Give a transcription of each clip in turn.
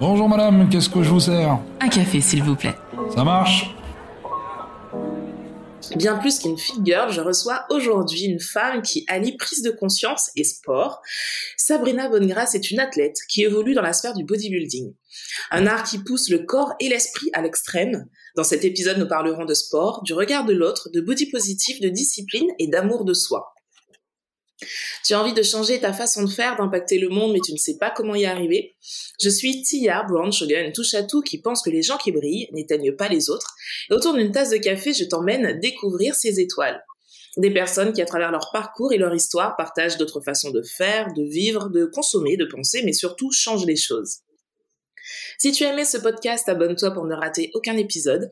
Bonjour madame, qu'est-ce que je vous sers? Un café, s'il vous plaît. Ça marche? Bien plus qu'une figure, je reçois aujourd'hui une femme qui allie prise de conscience et sport. Sabrina Bonnegrace est une athlète qui évolue dans la sphère du bodybuilding. Un art qui pousse le corps et l'esprit à l'extrême. Dans cet épisode, nous parlerons de sport, du regard de l'autre, de body positif, de discipline et d'amour de soi. As envie de changer ta façon de faire, d'impacter le monde, mais tu ne sais pas comment y arriver. Je suis Tia Brown une touche à tout qui pense que les gens qui brillent n'éteignent pas les autres. Et autour d'une tasse de café, je t'emmène découvrir ces étoiles. Des personnes qui, à travers leur parcours et leur histoire, partagent d'autres façons de faire, de vivre, de consommer, de penser, mais surtout changent les choses. Si tu aimé ce podcast, abonne-toi pour ne rater aucun épisode.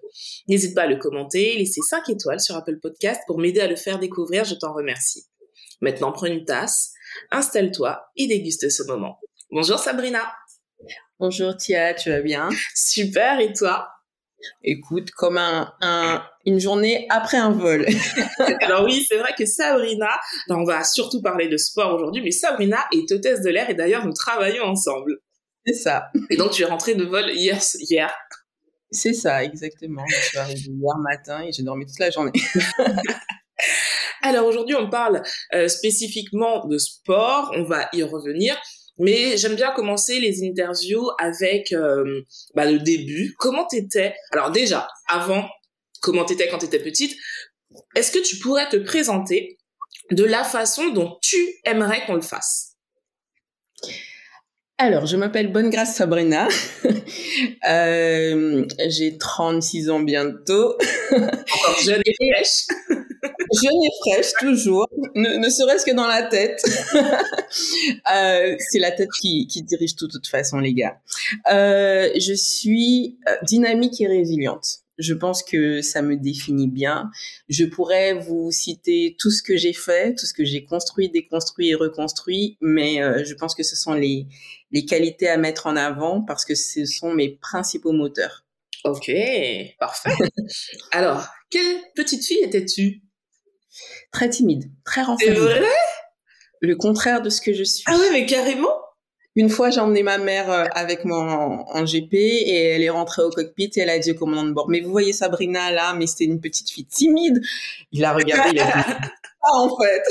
N'hésite pas à le commenter, laisser 5 étoiles sur Apple Podcast pour m'aider à le faire découvrir, je t'en remercie. Maintenant, prends une tasse, installe-toi et déguste ce moment. Bonjour Sabrina. Bonjour Tia, tu vas bien? Super, et toi? Écoute, comme un, une journée après un vol. Alors oui, c'est vrai que Sabrina, on va surtout parler de sport aujourd'hui, mais Sabrina est hôtesse de l'air et d'ailleurs nous travaillons ensemble. C'est ça. Et donc tu es rentrée de vol hier. hier. C'est ça, exactement. Je suis arrivée hier matin et j'ai dormi toute la journée. Alors aujourd'hui, on parle euh, spécifiquement de sport, on va y revenir. Mais j'aime bien commencer les interviews avec euh, bah, le début. Comment t'étais? Alors déjà, avant, comment t'étais quand t'étais petite Est-ce que tu pourrais te présenter de la façon dont tu aimerais qu'on le fasse? Alors, je m'appelle Bonne Grâce Sabrina. euh, j'ai 36 ans bientôt. Encore jeune et fraîche. Jeune et fraîche, toujours. Ne, serait-ce que dans la tête. euh, c'est la tête qui, dirige tout, de toute façon, les gars. Euh, je suis euh, dynamique et résiliente je pense que ça me définit bien. Je pourrais vous citer tout ce que j'ai fait, tout ce que j'ai construit, déconstruit et reconstruit, mais je pense que ce sont les, les qualités à mettre en avant parce que ce sont mes principaux moteurs. Ok, parfait. Alors, quelle petite fille étais-tu? Très timide, très renfermée. C'est vrai? Le contraire de ce que je suis. Ah oui, mais carrément? Une fois, j'ai emmené ma mère euh, avec moi en, GP et elle est rentrée au cockpit et elle a dit au commandant de bord, mais vous voyez Sabrina là, mais c'était une petite fille timide. Il a regardé, il a dit, ah, en fait.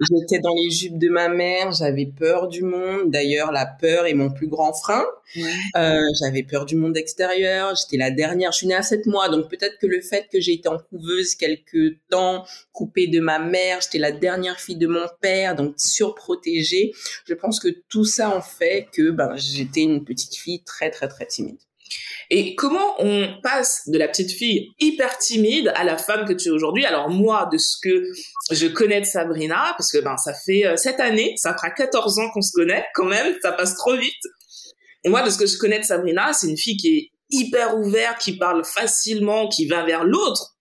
J'étais dans les jupes de ma mère, j'avais peur du monde. D'ailleurs, la peur est mon plus grand frein. Euh, j'avais peur du monde extérieur. J'étais la dernière. Je suis née à 7 mois, donc peut-être que le fait que j'ai été en couveuse quelques temps, coupée de ma mère, j'étais la dernière fille de mon père, donc surprotégée. Je pense que tout ça en fait que ben, j'étais une petite fille très très très timide. Et comment on passe de la petite fille hyper timide à la femme que tu es aujourd'hui? Alors moi, de ce que je connais de Sabrina, parce que ben ça fait euh, cette année, ça fera 14 ans qu'on se connaît quand même, ça passe trop vite. Et moi, de ce que je connais de Sabrina, c'est une fille qui est hyper ouverte, qui parle facilement, qui va vers l'autre.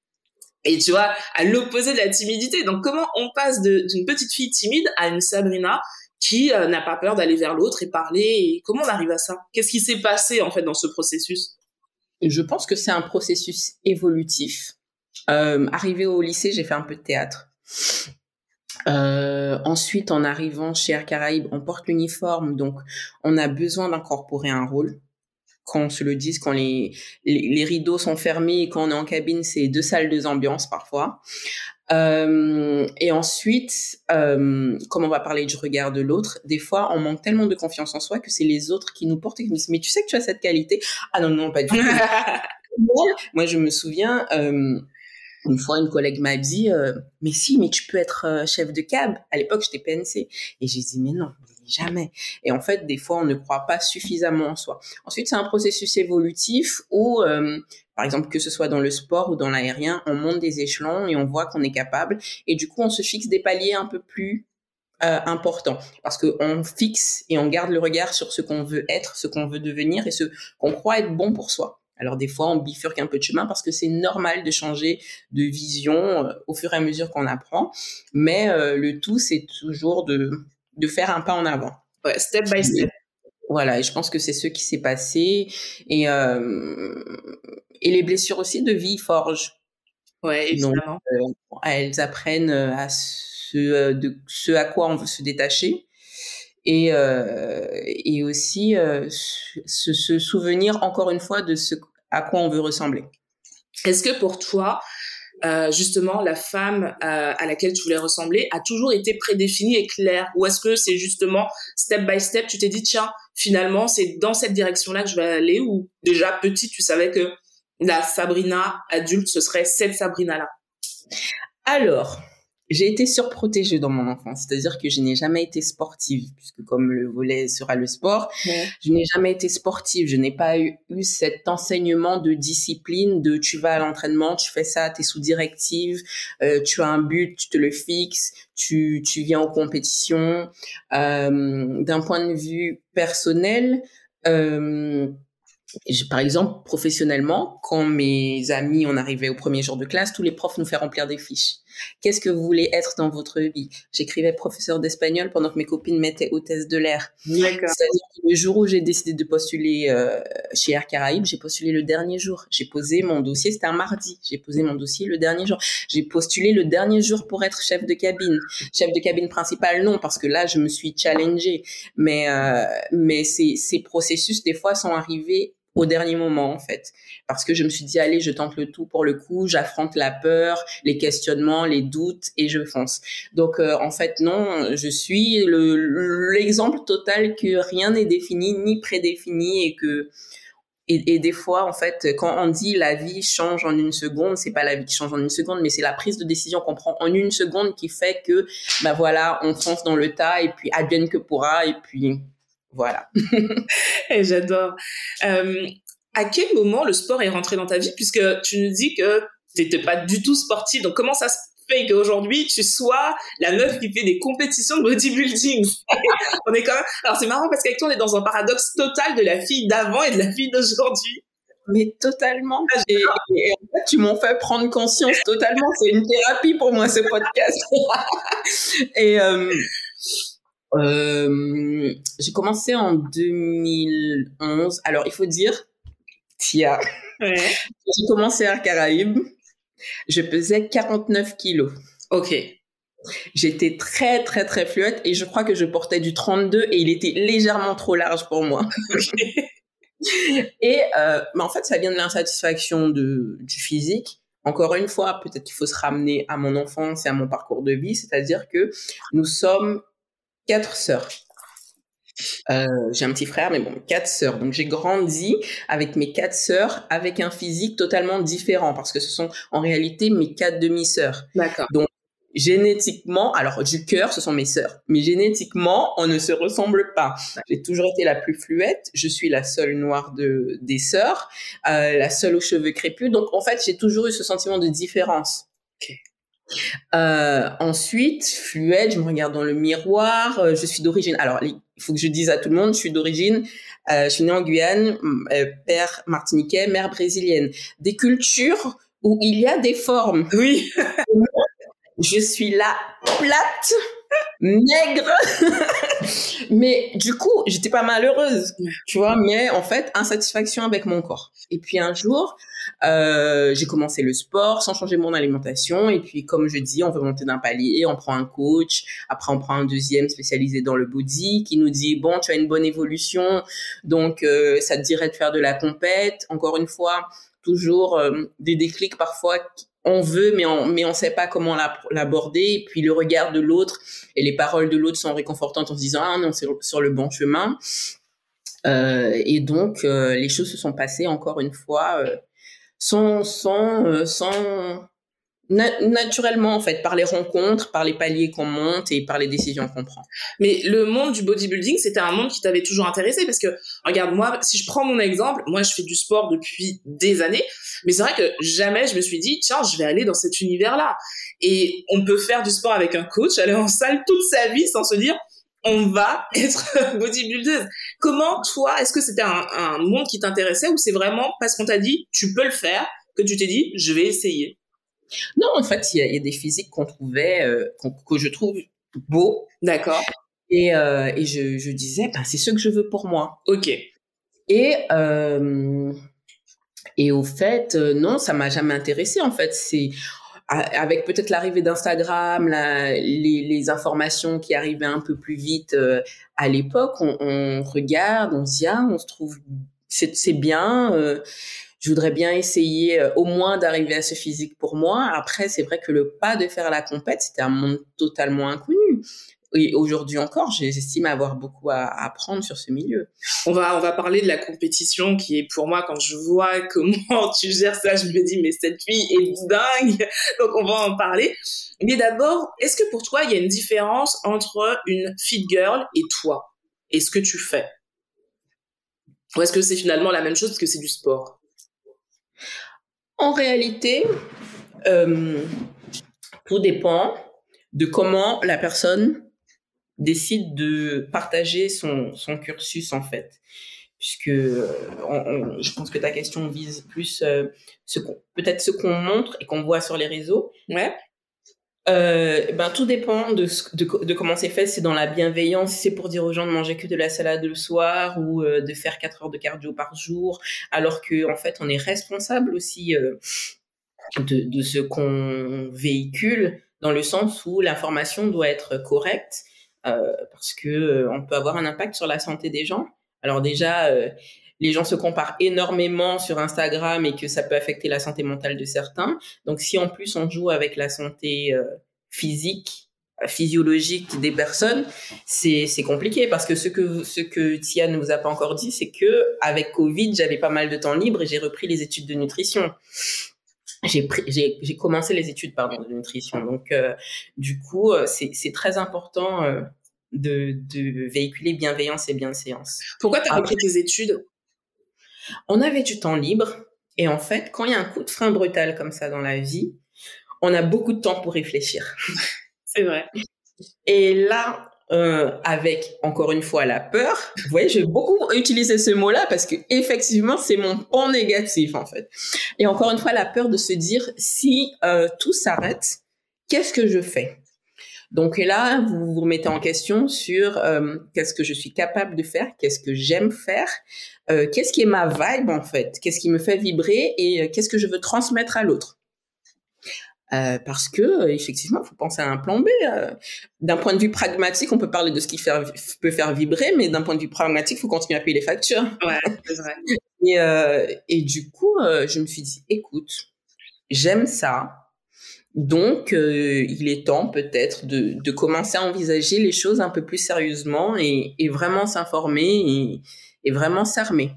Et tu vois, à l'opposé de la timidité. Donc comment on passe d'une petite fille timide à une Sabrina qui euh, n'a pas peur d'aller vers l'autre et parler. Comment on arrive à ça? Qu'est-ce qui s'est passé en fait dans ce processus? Je pense que c'est un processus évolutif. Euh, arrivé au lycée, j'ai fait un peu de théâtre. Euh, ensuite, en arrivant chez Air Caraïbes, on porte l'uniforme, donc on a besoin d'incorporer un rôle. Quand on se le dise, quand les, rideaux sont fermés et quand on est en cabine, c'est deux salles, deux ambiances parfois. Euh, et ensuite, euh, comme on va parler du regard de l'autre, des fois, on manque tellement de confiance en soi que c'est les autres qui nous portent et qui nous disent, mais tu sais que tu as cette qualité? Ah non, non, pas du tout. Moi, je me souviens, euh, une fois, une collègue m'a dit, euh, mais si, mais tu peux être chef de cab. À l'époque, j'étais PNC. Et j'ai dit, mais non, jamais. Et en fait, des fois, on ne croit pas suffisamment en soi. Ensuite, c'est un processus évolutif où, euh, par exemple, que ce soit dans le sport ou dans l'aérien, on monte des échelons et on voit qu'on est capable. Et du coup, on se fixe des paliers un peu plus euh, importants parce qu'on fixe et on garde le regard sur ce qu'on veut être, ce qu'on veut devenir et ce qu'on croit être bon pour soi. Alors des fois, on bifurque un peu de chemin parce que c'est normal de changer de vision euh, au fur et à mesure qu'on apprend. Mais le tout, c'est toujours de de faire un pas en avant. Ouais, step by step. Voilà, et je pense que c'est ce qui s'est passé. Et, euh, et les blessures aussi de vie forgent. Ouais, évidemment. Donc, euh, elles apprennent à ce, de ce à quoi on veut se détacher. et et aussi se, se souvenir encore une fois de ce à quoi on veut ressembler. Est-ce que pour toi, euh, justement, la femme euh, à laquelle tu voulais ressembler a toujours été prédéfinie et claire. Ou est-ce que c'est justement step by step, tu t'es dit, tiens, finalement, c'est dans cette direction-là que je vais aller Ou déjà, petit, tu savais que la Sabrina adulte, ce serait cette Sabrina-là? Alors, j'ai été surprotégée dans mon enfance, c'est-à-dire que je n'ai jamais été sportive, puisque comme le volet sera le sport, je n'ai jamais été sportive. Je n'ai pas eu, eu, cet enseignement de discipline, de tu vas à l'entraînement, tu fais ça, tu es sous directive, euh, tu as un but, tu te le fixes, tu, tu viens aux compétitions. Euh, D'un point de vue personnel, euh, par exemple, professionnellement, quand mes amis, on arrivait au premier jour de classe, tous les profs nous faisaient remplir des fiches. Qu'est-ce que vous voulez être dans votre vie? J'écrivais professeur d'espagnol pendant que mes copines mettaient hôtesse de l'air. C'est-à-dire que le jour où j'ai décidé de postuler euh, chez Air Caraïbes, j'ai postulé le dernier jour. J'ai posé mon dossier, c'était un mardi. J'ai posé mon dossier le dernier jour. J'ai postulé le dernier jour pour être chef de cabine. Chef de cabine principale, non, parce que là, je me suis challengée. Mais, euh, mais ces, ces processus, des fois, sont arrivés au dernier moment en fait. Parce que je me suis dit allez je tente le tout pour le coup j'affronte la peur les questionnements les doutes et je fonce. Donc euh, en fait non je suis le l'exemple total que rien n'est défini ni prédéfini et que et, et, des fois, en fait, quand on dit la vie change en une seconde, c'est pas la vie qui change en une seconde, mais c'est la prise de décision qu'on prend en une seconde qui fait que, bah voilà, on fonce dans le tas et puis advienne que pourra et puis voilà. et j'adore. Euh, à quel moment le sport est rentré dans ta vie? Puisque tu nous dis que tu n'étais pas du tout sportive. Donc comment ça se fait qu'aujourd'hui tu sois la meuf qui fait des compétitions de bodybuilding? On est quand même. Alors c'est marrant parce qu'avec toi on est dans un paradoxe total de la fille d'avant et de la fille d'aujourd'hui. Mais totalement. Ah, et, en fait, tu m'en fais prendre conscience totalement. C'est une thérapie pour moi, ce podcast. et, euh, euh, j'ai commencé en 2011. Alors, il faut dire, Tia, ouais. j'ai commencé à Caraïbes. Je pesais 49 kilos. Ok. J'étais très, très, très fluette et je crois que je portais du 32 et il était légèrement trop large pour moi. et euh, mais en fait, ça vient de l'insatisfaction du physique. Encore une fois, peut-être qu'il faut se ramener à mon enfance et à mon parcours de vie, c'est-à-dire que nous sommes quatre sœurs. Euh, j'ai un petit frère, mais bon, quatre sœurs. Donc j'ai grandi avec mes quatre sœurs, avec un physique totalement différent, parce que ce sont en réalité mes quatre demi-sœurs. D'accord. Donc génétiquement, alors du cœur, ce sont mes sœurs, mais génétiquement, on ne se ressemble pas. J'ai toujours été la plus fluette. Je suis la seule noire de des sœurs, euh, la seule aux cheveux crépus. Donc en fait, j'ai toujours eu ce sentiment de différence. Okay. Euh, ensuite, fluette, je me regarde dans le miroir. Euh, je suis d'origine. Alors, il faut que je dise à tout le monde, je suis d'origine. Euh, je suis née en Guyane, père martiniquais, mère brésilienne. Des cultures où il y a des formes. Oui. je suis là plate, maigre. mais du coup, j'étais pas malheureuse, tu vois. Mais en fait, insatisfaction avec mon corps. Et puis un jour, euh, j'ai commencé le sport sans changer mon alimentation. Et puis, comme je dis, on veut monter d'un palier, on prend un coach. Après, on prend un deuxième spécialisé dans le body qui nous dit, bon, tu as une bonne évolution. Donc, euh, ça te dirait de faire de la compète. Encore une fois, toujours euh, des déclics parfois on veut, mais on mais on sait pas comment l'aborder. Et puis le regard de l'autre et les paroles de l'autre sont réconfortantes en se disant ah non c'est sur le bon chemin. Euh, et donc euh, les choses se sont passées encore une fois euh, sans sans euh, sans naturellement en fait par les rencontres, par les paliers qu'on monte et par les décisions qu'on prend. Mais le monde du bodybuilding, c'était un monde qui t'avait toujours intéressé parce que regarde moi, si je prends mon exemple, moi je fais du sport depuis des années, mais c'est vrai que jamais je me suis dit tiens, je vais aller dans cet univers-là. Et on peut faire du sport avec un coach, aller en salle toute sa vie sans se dire on va être bodybuildeuse. Comment toi, est-ce que c'était un, un monde qui t'intéressait ou c'est vraiment parce qu'on t'a dit tu peux le faire que tu t'es dit je vais essayer? Non, en fait, il y, a des physiques qu'on trouvait, euh, que je trouve beaux. D'accord. Et, euh, et je, je disais, ben, c'est ce que je veux pour moi. Ok. Et, euh, et au fait, non, ça m'a jamais intéressé. En fait, c'est avec peut-être l'arrivée d'Instagram, les, informations qui arrivaient un peu plus vite euh, à l'époque, on, regarde, on se dit ah, on se trouve c'est bien. Euh, je voudrais bien essayer euh, au moins d'arriver à ce physique pour moi. Après, c'est vrai que le pas de faire la compète, c'était un monde totalement inconnu et aujourd'hui encore, j'estime avoir beaucoup à apprendre sur ce milieu. On va, on va parler de la compétition qui est pour moi, quand je vois comment tu gères ça, je me dis, mais cette fille est dingue. Donc, on va en parler. Mais d'abord, est-ce que pour toi, il y a une différence entre une fit girl et toi? Et ce que tu fais? Ou est-ce que c'est finalement la même chose parce que c'est du sport? En réalité, euh, tout dépend de comment la personne décide de partager son, son cursus en fait puisque euh, je pense que ta question vise plus euh, ce peut-être ce qu'on montre et qu'on voit sur les réseaux. Ouais. Euh, ben tout dépend de, de, de comment c'est fait. C'est dans la bienveillance. c'est pour dire aux gens de manger que de la salade le soir ou de faire 4 heures de cardio par jour, alors que en fait on est responsable aussi de, de ce qu'on véhicule dans le sens où l'information doit être correcte parce que euh, on peut avoir un impact sur la santé des gens. Alors déjà, euh, les gens se comparent énormément sur Instagram et que ça peut affecter la santé mentale de certains. Donc si en plus on joue avec la santé physique, physiologique des personnes, c'est compliqué parce que ce que ce que Tia ne vous a pas encore dit, c'est que avec Covid, j'avais pas mal de temps libre et j'ai repris les études de nutrition j'ai commencé les études pardon de nutrition donc euh, du coup euh, c'est c'est très important euh, de de véhiculer bienveillance et bienséance. Pourquoi tu as repris tes études? On avait du temps libre et en fait quand il y a un coup de frein brutal comme ça dans la vie, on a beaucoup de temps pour réfléchir. c'est vrai. Et là, euh, avec encore une fois la peur. Vous voyez, j'ai beaucoup utilisé ce mot-là parce que effectivement, c'est mon point négatif en fait. Et encore une fois, la peur de se dire si euh, tout s'arrête, qu'est-ce que je fais? Donc là, vous vous remettez en question sur euh, qu'est-ce que je suis capable de faire, qu'est-ce que j'aime faire, euh, qu'est-ce qui est ma vibe en fait, qu'est-ce qui me fait vibrer et euh, qu'est-ce que je veux transmettre à l'autre? Euh, parce que effectivement, il faut penser à un plan B. Euh. d'un point de vue pragmatique, on peut parler de ce qui fait, peut faire vibrer, mais d'un point de vue pragmatique, il faut continuer à payer les factures. Ouais, c'est vrai. et, euh, et du coup, je me suis dit, écoute, j'aime ça. Donc, il est temps peut-être de, de, commencer à envisager les choses un peu plus sérieusement et, et vraiment s'informer et, et, vraiment s'armer.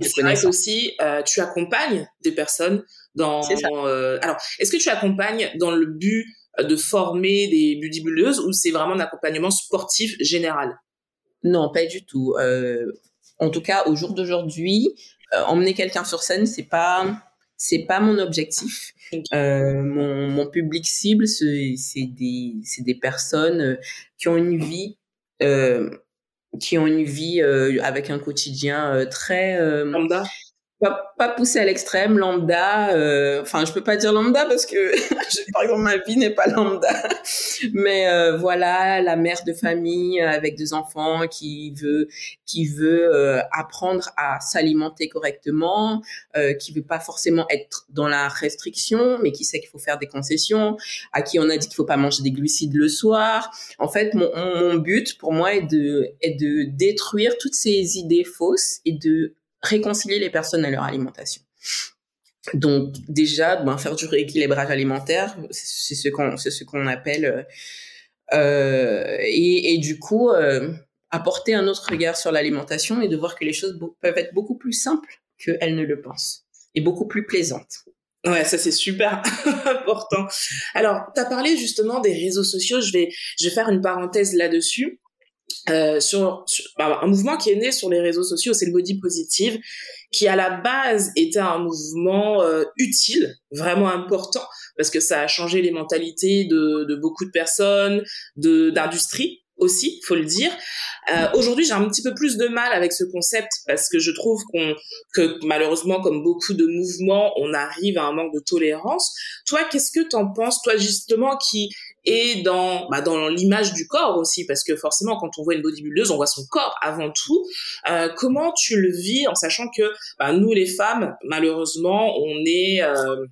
C'est vrai aussi, tu accompagnes des personnes dans, euh, alors, est-ce que tu accompagnes dans le but de former des bodybuildeuses ou c'est vraiment un accompagnement sportif général? Non, pas du tout. Euh, en tout cas, au jour d'aujourd'hui, euh, emmener quelqu'un sur scène, c'est pas c'est pas mon objectif. Euh, mon, mon, public cible, c'est des des personnes qui ont une vie qui ont une vie avec un quotidien très lambda? Pas, pas poussé à l'extrême, lambda. Euh, enfin, je peux pas dire lambda parce que, par exemple, ma vie n'est pas lambda. Mais euh, voilà, la mère de famille avec deux enfants qui veut qui veut euh, apprendre à s'alimenter correctement, qui veut pas forcément être dans la restriction, mais qui sait qu'il faut faire des concessions, à qui on a dit qu'il faut pas manger des glucides le soir. En fait, mon, mon but pour moi est de est de détruire toutes ces idées fausses et de réconcilier les personnes à leur alimentation. Donc déjà, ben, faire du rééquilibrage alimentaire, c'est ce qu'on appelle euh, euh, et, et, du coup euh, apporter un autre regard sur l'alimentation et de voir que les choses peuvent être beaucoup plus simples qu'elles ne le pensent et beaucoup plus plaisantes. Ouais, ça c'est super important. Alors, tu as parlé justement des réseaux sociaux, je vais je vais faire une parenthèse là-dessus. Euh, sur, bah, un mouvement qui est né sur les réseaux sociaux, c'est le body positive, qui à la base était un mouvement euh, utile, vraiment important, parce que ça a changé les mentalités de, beaucoup de personnes, de d'industrie aussi, faut le dire. Euh, Aujourd'hui, j'ai un petit peu plus de mal avec ce concept parce que je trouve que malheureusement, comme beaucoup de mouvements, on arrive à un manque de tolérance. Toi, qu'est-ce que t'en penses, toi justement, qui et dans bah, dans l'image du corps aussi parce que forcément quand on voit une bodybuildeuse on voit son corps avant tout euh, comment tu le vis en sachant que bah, nous les femmes malheureusement on est euh,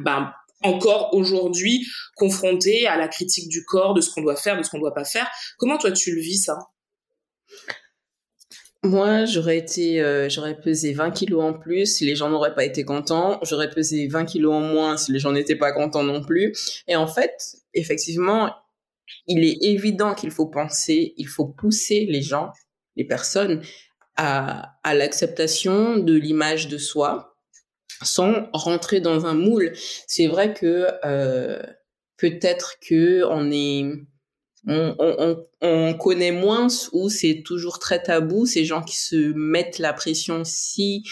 bah, encore aujourd'hui confrontés à la critique du corps, de ce qu'on doit faire, de ce qu'on doit pas faire. Comment toi tu le vis ça? Moi, j'aurais été, euh, j'aurais pesé 20 kilos en plus si les gens n'auraient pas été contents. J'aurais pesé 20 kilos en moins si les gens n'étaient pas contents non plus. Et en fait, effectivement, il est évident qu'il faut penser, il faut pousser les gens, les personnes, à, l'acceptation de l'image de soi sans rentrer dans un moule. C'est vrai que euh, peut-être que on est on, on, on, connaît moins où c'est toujours très tabou, ces gens qui se mettent la pression si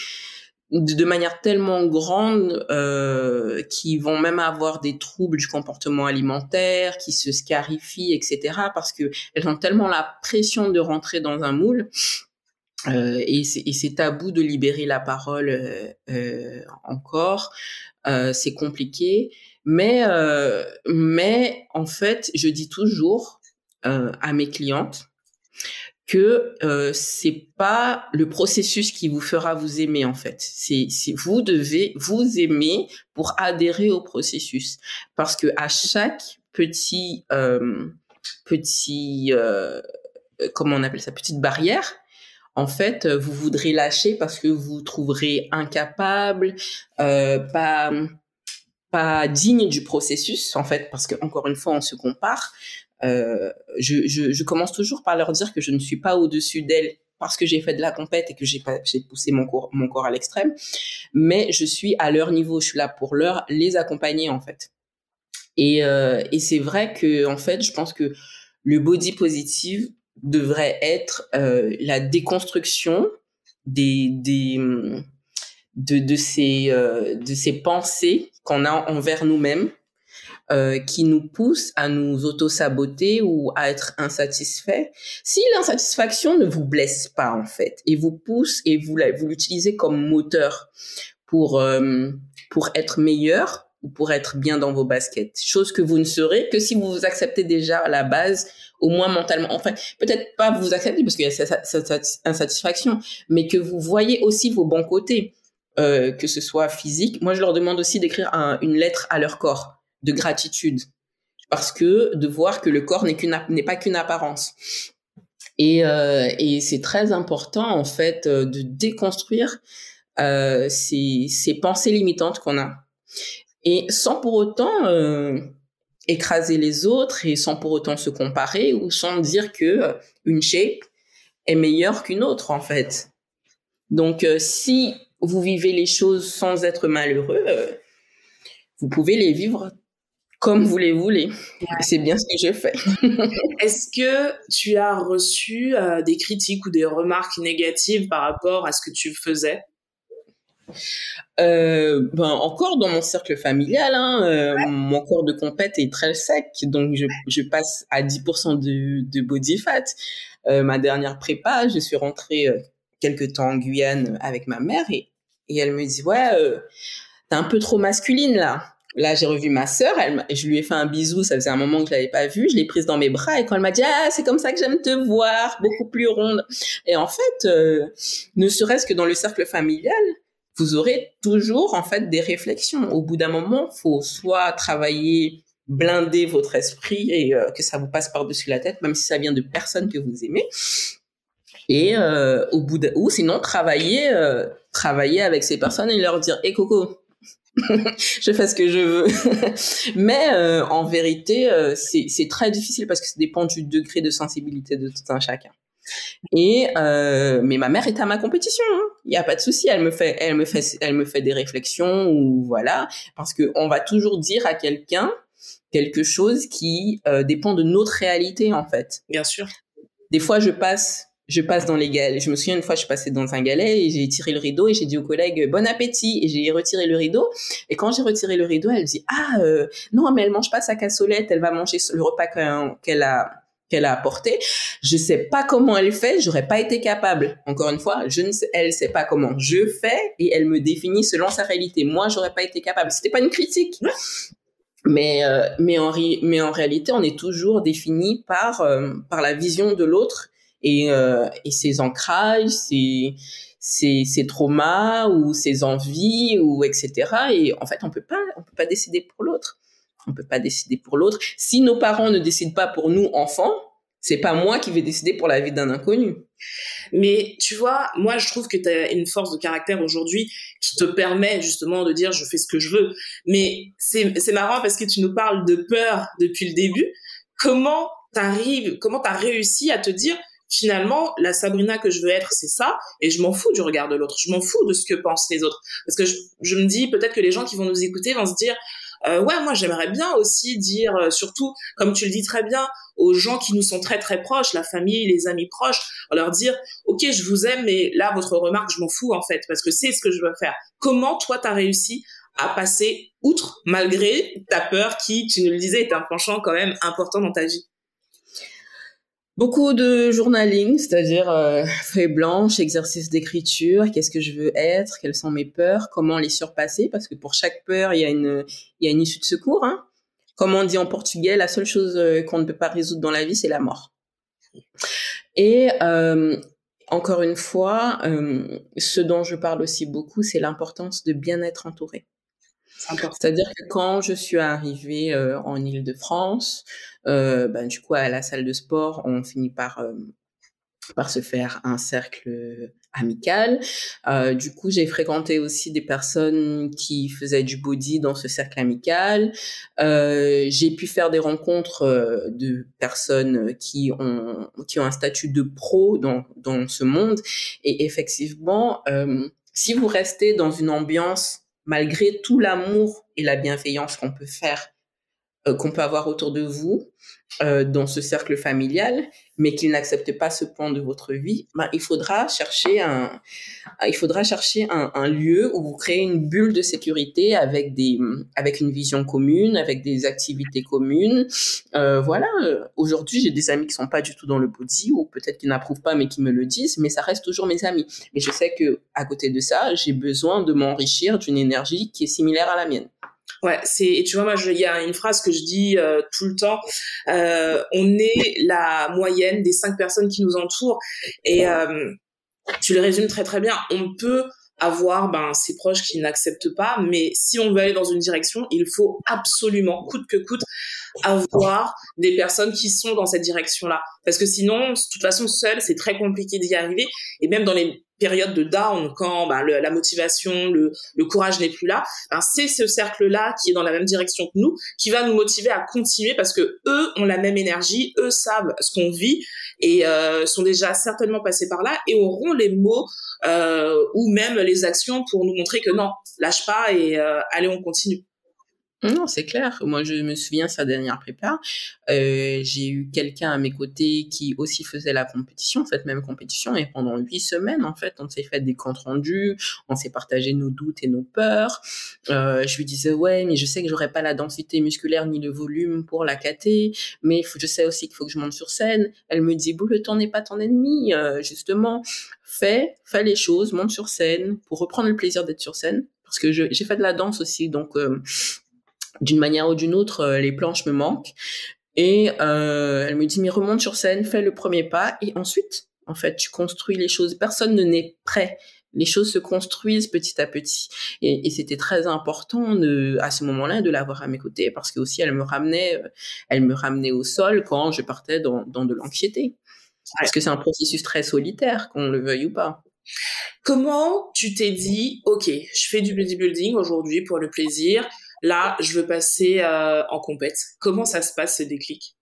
de manière tellement grande euh, qui vont même avoir des troubles du comportement alimentaire, qui se scarifient, etc. parce que elles ont tellement la pression de rentrer dans un moule euh, et c'est tabou de libérer la parole euh, euh encore. Euh, c'est compliqué, mais mais en fait, je dis toujours euh, à mes clientes que euh, c'est pas le processus qui vous fera vous aimer en fait. C'est vous devez vous aimer pour adhérer au processus parce que à chaque petit euh, petit euh, comment on appelle ça petite barrière en fait, vous voudrez lâcher parce que vous trouverez incapable, euh, pas pas digne du processus en fait parce que encore une fois on se compare. Euh, je, je, je, commence toujours par leur dire que je ne suis pas au-dessus d'elles parce que j'ai fait de la compète et que j'ai poussé mon corps mon corps à l'extrême mais je suis à leur niveau. Je suis là pour leur les accompagner en fait. Et euh, et c'est vrai que en fait je pense que le body positive devrait être euh, la déconstruction des des de de ces euh, de ces pensées qu'on a envers nous-mêmes euh, qui nous pousse à nous auto-saboter ou à être insatisfait. Si l'insatisfaction ne vous blesse pas en fait et vous pousse et vous vous l'utilisez comme moteur pour euh, pour être meilleur ou pour être bien dans vos baskets, chose que vous ne serez que si vous vous acceptez déjà à la base au moins mentalement. Enfin, peut-être pas vous accepter parce qu'il y a cette, insatisfaction, mais que vous voyez aussi vos bons côtés, euh, que ce soit physique. Moi, je leur demande aussi d'écrire une lettre à leur corps de gratitude parce que de voir que le corps n'est qu'une n'est pas qu'une apparence. Et, euh, et c'est très important en fait euh, de déconstruire euh, ces, ces pensées limitantes qu'on a et sans pour autant euh, écraser les autres et sans pour autant se comparer ou sans dire que une shape est meilleure qu'une autre en fait. Donc si vous vivez les choses sans être malheureux, vous pouvez les vivre comme vous les voulez. C'est bien ce que je fais. Est-ce que tu as reçu euh, des critiques ou des remarques négatives par rapport à ce que tu faisais? Euh, ben encore dans mon cercle familial, hein, euh, mon corps de compète est très sec, donc je, je passe à 10% de, de body fat. Euh, ma dernière prépa, je suis rentrée euh, quelques temps en Guyane avec ma mère et, et elle me dit ouais, t'es un peu trop masculine là. Là, j'ai revu ma sœur, elle, je lui ai fait un bisou, ça faisait un moment que je l'avais pas vue, je l'ai prise dans mes bras et quand elle m'a dit ah c'est comme ça que j'aime te voir, beaucoup plus ronde. Et en fait, euh, ne serait-ce que dans le cercle familial, vous aurez toujours en fait des réflexions. Au bout d'un moment, faut soit travailler blinder votre esprit et euh, que ça vous passe par-dessus la tête, même si ça vient de personnes que vous aimez. Et euh, au bout de, ou sinon travailler, travailler avec ces personnes et leur dire, hé Coco, je fais ce que je veux. Mais euh, en vérité, euh, c'est très difficile parce que ça dépend du degré de sensibilité de tout un chacun. Et euh, mais ma mère est à ma compétition. Il hein. n'y a pas de souci. Elle me fait, elle me fait, elle me fait des réflexions ou voilà, parce que on va toujours dire à quelqu'un quelque chose qui dépend de notre réalité en fait. Bien sûr. Des fois, je passe je passe dans les galets. Je me souviens une fois, je passée dans un galet et j'ai tiré le rideau et j'ai dit aux collègues bon appétit et j'ai retiré le rideau. Et quand j'ai retiré le rideau, elle dit ah euh, non mais elle mange pas sa cassolette, elle va manger le repas qu'elle a qu'elle a apporté. Je sais pas comment elle fait, j'aurais pas été capable. Encore une fois, je ne elle sait pas comment je fais et elle me définit selon sa réalité. Moi, j'aurais pas été capable. C'était pas une critique. Mais, euh, mais, en, mais en réalité, on est toujours défini par, euh, par la vision de l'autre et, euh, et ses ancrages, ses, ses, ses traumas ou ses envies ou etc. Et en fait, on peut pas, on peut pas décider pour l'autre. On peut pas décider pour l'autre. Si nos parents ne décident pas pour nous, enfants, c'est pas moi qui vais décider pour la vie d'un inconnu. Mais tu vois, moi je trouve que tu as une force de caractère aujourd'hui qui te permet justement de dire je fais ce que je veux. Mais c'est marrant parce que tu nous parles de peur depuis le début. Comment t'arrives, comment t'as réussi à te dire finalement la Sabrina que je veux être c'est ça et je m'en fous du regard de l'autre. Je m'en fous de ce que pensent les autres parce que je, je me dis peut-être que les gens qui vont nous écouter vont se dire euh, ouais, moi j'aimerais bien aussi dire, euh, surtout comme tu le dis très bien, aux gens qui nous sont très très proches, la famille, les amis proches, leur dire, ok, je vous aime, mais là votre remarque, je m'en fous en fait, parce que c'est ce que je veux faire. Comment toi t'as réussi à passer outre malgré ta peur qui, tu nous le disais, est un penchant quand même important dans ta vie? Beaucoup de journaling, c'est-à-dire euh, feuilles blanches, exercice d'écriture, qu'est-ce que je veux être, quelles sont mes peurs, comment les surpasser, parce que pour chaque peur, il y a une, il y a une issue de secours. Hein. Comme on dit en portugais, la seule chose euh, qu'on ne peut pas résoudre dans la vie, c'est la mort. Et euh, encore une fois, euh, ce dont je parle aussi beaucoup, c'est l'importance de bien être entouré. C'est-à-dire que quand je suis arrivée euh, en Île-de-France, euh, ben, du coup, à la salle de sport, on finit par, euh, par se faire un cercle amical. Euh, du coup, j'ai fréquenté aussi des personnes qui faisaient du body dans ce cercle amical. Euh, j'ai pu faire des rencontres euh, de personnes qui ont, qui ont un statut de pro dans, dans ce monde. Et effectivement, si vous restez dans une ambiance malgré tout l'amour et la bienveillance qu'on peut faire, qu'on peut avoir autour de vous euh, dans ce cercle familial, mais qu'il n'accepte pas ce point de votre vie, ben, il faudra chercher un, il faudra chercher un, lieu où vous créez une bulle de sécurité avec des, avec une vision commune, avec des activités communes. Euh, voilà. Aujourd'hui, j'ai des amis qui sont pas du tout dans le body ou peut-être qui n'approuvent pas mais qui me le disent, mais ça reste toujours mes amis. Mais je sais que à côté de ça, j'ai besoin de m'enrichir d'une énergie qui est similaire à la mienne. Ouais, c'est et tu vois moi il y a une phrase que je dis euh, tout le temps euh, on est la moyenne des cinq personnes qui nous entourent et euh, tu le résumes très très bien. On peut avoir ben ses proches qui n'acceptent pas mais si on veut aller dans une direction, il faut absolument coûte que coûte avoir des personnes qui sont dans cette direction-là parce que sinon de toute façon seul, c'est très compliqué d'y arriver et même dans les période de down, quand le, la motivation, le, le courage n'est plus là, ben, c'est ce cercle-là qui est dans la même direction que nous, qui va nous motiver à continuer parce que eux ont la même énergie, eux savent ce qu'on vit et euh, sont déjà certainement passés par là et auront les mots euh, ou même les actions pour nous montrer que non, lâche pas et euh, allez, on continue. Non, c'est clair. Moi, je me souviens sa dernière prépa, euh, j'ai eu quelqu'un à mes côtés qui aussi faisait la compétition, cette même compétition, et pendant huit semaines, en fait, on s'est fait des comptes rendus, on s'est partagé nos doutes et nos peurs. Euh, je lui disais ouais, mais je sais que j'aurais pas la densité musculaire ni le volume pour la cater, mais je sais aussi qu'il faut que je monte sur scène. Elle me dit bon, le temps n'est pas ton ennemi, euh, justement. Fais, fais les choses, monte sur scène pour reprendre le plaisir d'être sur scène parce que j'ai fait de la danse aussi, donc euh, d'une manière ou d'une autre, euh, les planches me manquent. Et euh, elle me dit, mais remonte sur scène, fais le premier pas, et ensuite, en fait, tu construis les choses. Personne ne n'est prêt. Les choses se construisent petit à petit. Et, et c'était très important de, à ce moment-là de l'avoir à mes côtés parce que aussi elle me ramenait, euh, elle me ramenait au sol quand je partais dans, dans de l'anxiété. Parce que c'est un processus très solitaire, qu'on le veuille ou pas. Comment tu t'es dit, ok, je fais du bodybuilding aujourd'hui pour le plaisir, là, je veux passer euh, en compète. Comment ça se passe ce déclic?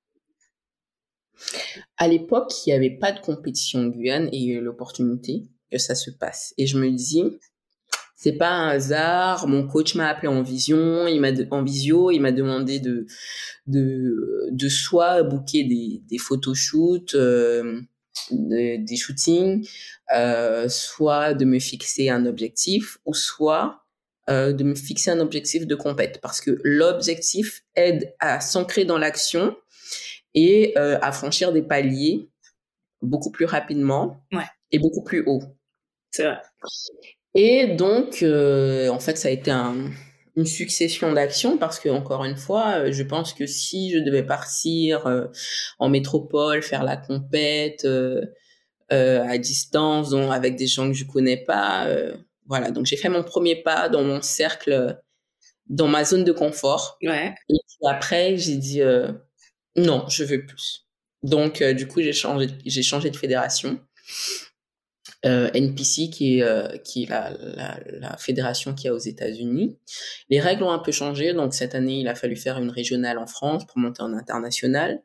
À l'époque, il n'y avait pas de compétition en Guyane et il y a eu l'opportunité que ça se passe. Et je me dis, c'est pas un hasard. Mon coach m'a appelé en vision, il m'a en visio, il m'a demandé de de de soit booker des photoshoots, euh, des shootings, euh, soit de me fixer un objectif, ou soit euh, de me fixer un objectif de compète parce que l'objectif aide à s'ancrer dans l'action et euh, à franchir des paliers beaucoup plus rapidement ouais. et beaucoup plus haut. C'est vrai. Et donc, euh, en fait, ça a été un, une succession d'actions parce que encore une fois, je pense que si je devais partir euh, en métropole, faire la compète, euh, à distance, donc avec des gens que je connais pas. Voilà, donc j'ai fait mon premier pas dans mon cercle, dans ma zone de confort. Ouais. Et puis après, j'ai dit non, je veux plus. Donc du coup, j'ai changé, j'ai changé de fédération. Euh, NPC, qui est, euh, qui est la, la, la, fédération qui a aux États-Unis. Les règles ont un peu changé, donc cette année, il a fallu faire une régionale en France pour monter en international.